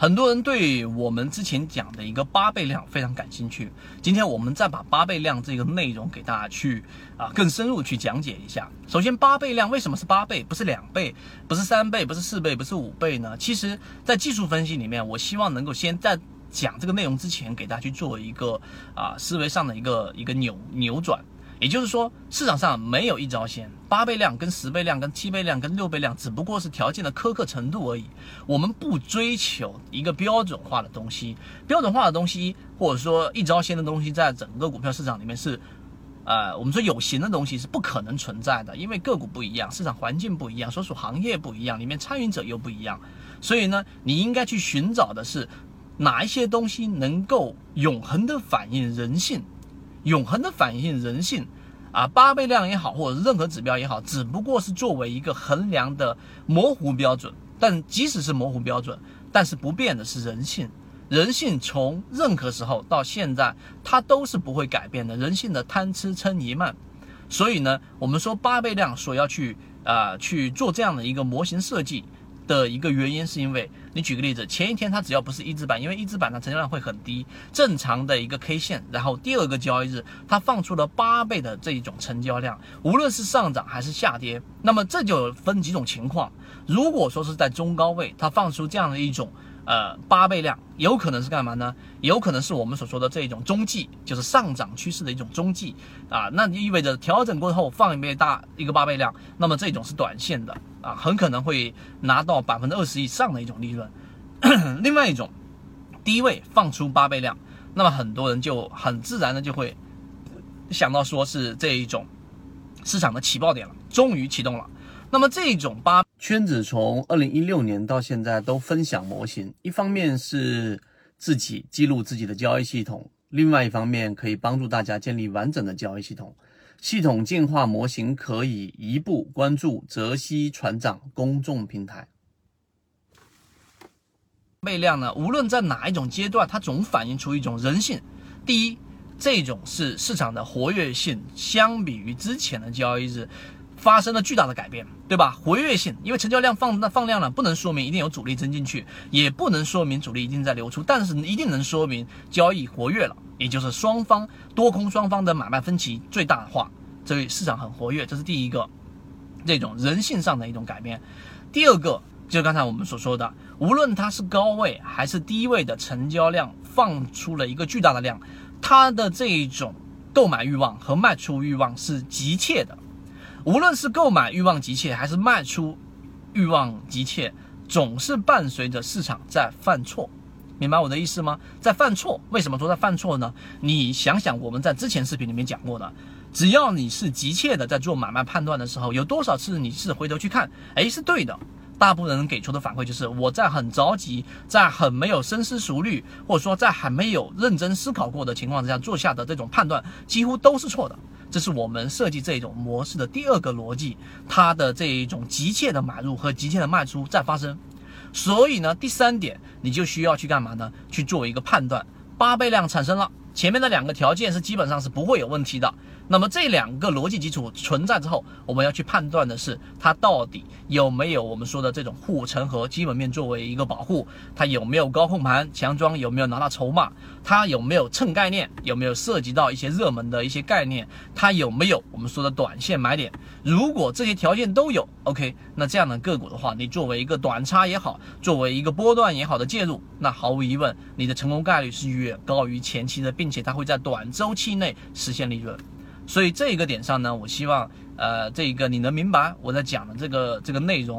很多人对我们之前讲的一个八倍量非常感兴趣，今天我们再把八倍量这个内容给大家去啊更深入去讲解一下。首先，八倍量为什么是八倍，不是两倍，不是三倍，不是四倍，不是五倍呢？其实，在技术分析里面，我希望能够先在讲这个内容之前，给大家去做一个啊思维上的一个一个扭扭转。也就是说，市场上没有一招鲜，八倍量跟十倍量跟七倍量跟六倍量，只不过是条件的苛刻程度而已。我们不追求一个标准化的东西，标准化的东西或者说一招鲜的东西，在整个股票市场里面是，呃，我们说有形的东西是不可能存在的，因为个股不一样，市场环境不一样，所属行业不一样，里面参与者又不一样。所以呢，你应该去寻找的是哪一些东西能够永恒的反映人性。永恒的反映人性，啊，八倍量也好，或者是任何指标也好，只不过是作为一个衡量的模糊标准。但即使是模糊标准，但是不变的是人性。人性从任何时候到现在，它都是不会改变的。人性的贪吃嗔疑慢。所以呢，我们说八倍量所要去啊去做这样的一个模型设计。的一个原因是因为你举个例子，前一天它只要不是一字板，因为一字板的成交量会很低，正常的一个 K 线，然后第二个交易日它放出了八倍的这一种成交量，无论是上涨还是下跌，那么这就分几种情况。如果说是在中高位，它放出这样的一种。呃，八倍量有可能是干嘛呢？有可能是我们所说的这种中继，就是上涨趋势的一种中继啊。那就意味着调整过后放一倍大一个八倍量，那么这种是短线的啊，很可能会拿到百分之二十以上的一种利润。另外一种，低位放出八倍量，那么很多人就很自然的就会想到说是这一种市场的起爆点了，终于启动了。那么这种八圈子从二零一六年到现在都分享模型，一方面是自己记录自己的交易系统，另外一方面可以帮助大家建立完整的交易系统。系统进化模型可以一步关注泽西船长公众平台。倍量呢，无论在哪一种阶段，它总反映出一种人性。第一，这种是市场的活跃性，相比于之前的交易日。发生了巨大的改变，对吧？活跃性，因为成交量放那放量了，不能说明一定有主力增进去，也不能说明主力一定在流出，但是一定能说明交易活跃了，也就是双方多空双方的买卖分歧最大化，所以市场很活跃，这是第一个，这种人性上的一种改变。第二个，就刚才我们所说的，无论它是高位还是低位的成交量放出了一个巨大的量，它的这一种购买欲望和卖出欲望是急切的。无论是购买欲望急切，还是卖出欲望急切，总是伴随着市场在犯错，明白我的意思吗？在犯错，为什么说在犯错呢？你想想，我们在之前视频里面讲过的，只要你是急切的在做买卖判断的时候，有多少次你是回头去看，哎，是对的。大部分人给出的反馈就是我在很着急，在很没有深思熟虑，或者说在还没有认真思考过的情况之下做下的这种判断，几乎都是错的。这是我们设计这种模式的第二个逻辑，它的这一种急切的买入和急切的卖出在发生，所以呢，第三点你就需要去干嘛呢？去做一个判断，八倍量产生了，前面的两个条件是基本上是不会有问题的。那么这两个逻辑基础存在之后，我们要去判断的是它到底有没有我们说的这种护城河基本面作为一个保护，它有没有高控盘强装，有没有拿到筹码，它有没有蹭概念，有没有涉及到一些热门的一些概念，它有没有我们说的短线买点。如果这些条件都有，OK，那这样的个股的话，你作为一个短差也好，作为一个波段也好的介入，那毫无疑问，你的成功概率是远高于前期的，并且它会在短周期内实现利润。所以这一个点上呢，我希望，呃，这一个你能明白我在讲的这个这个内容。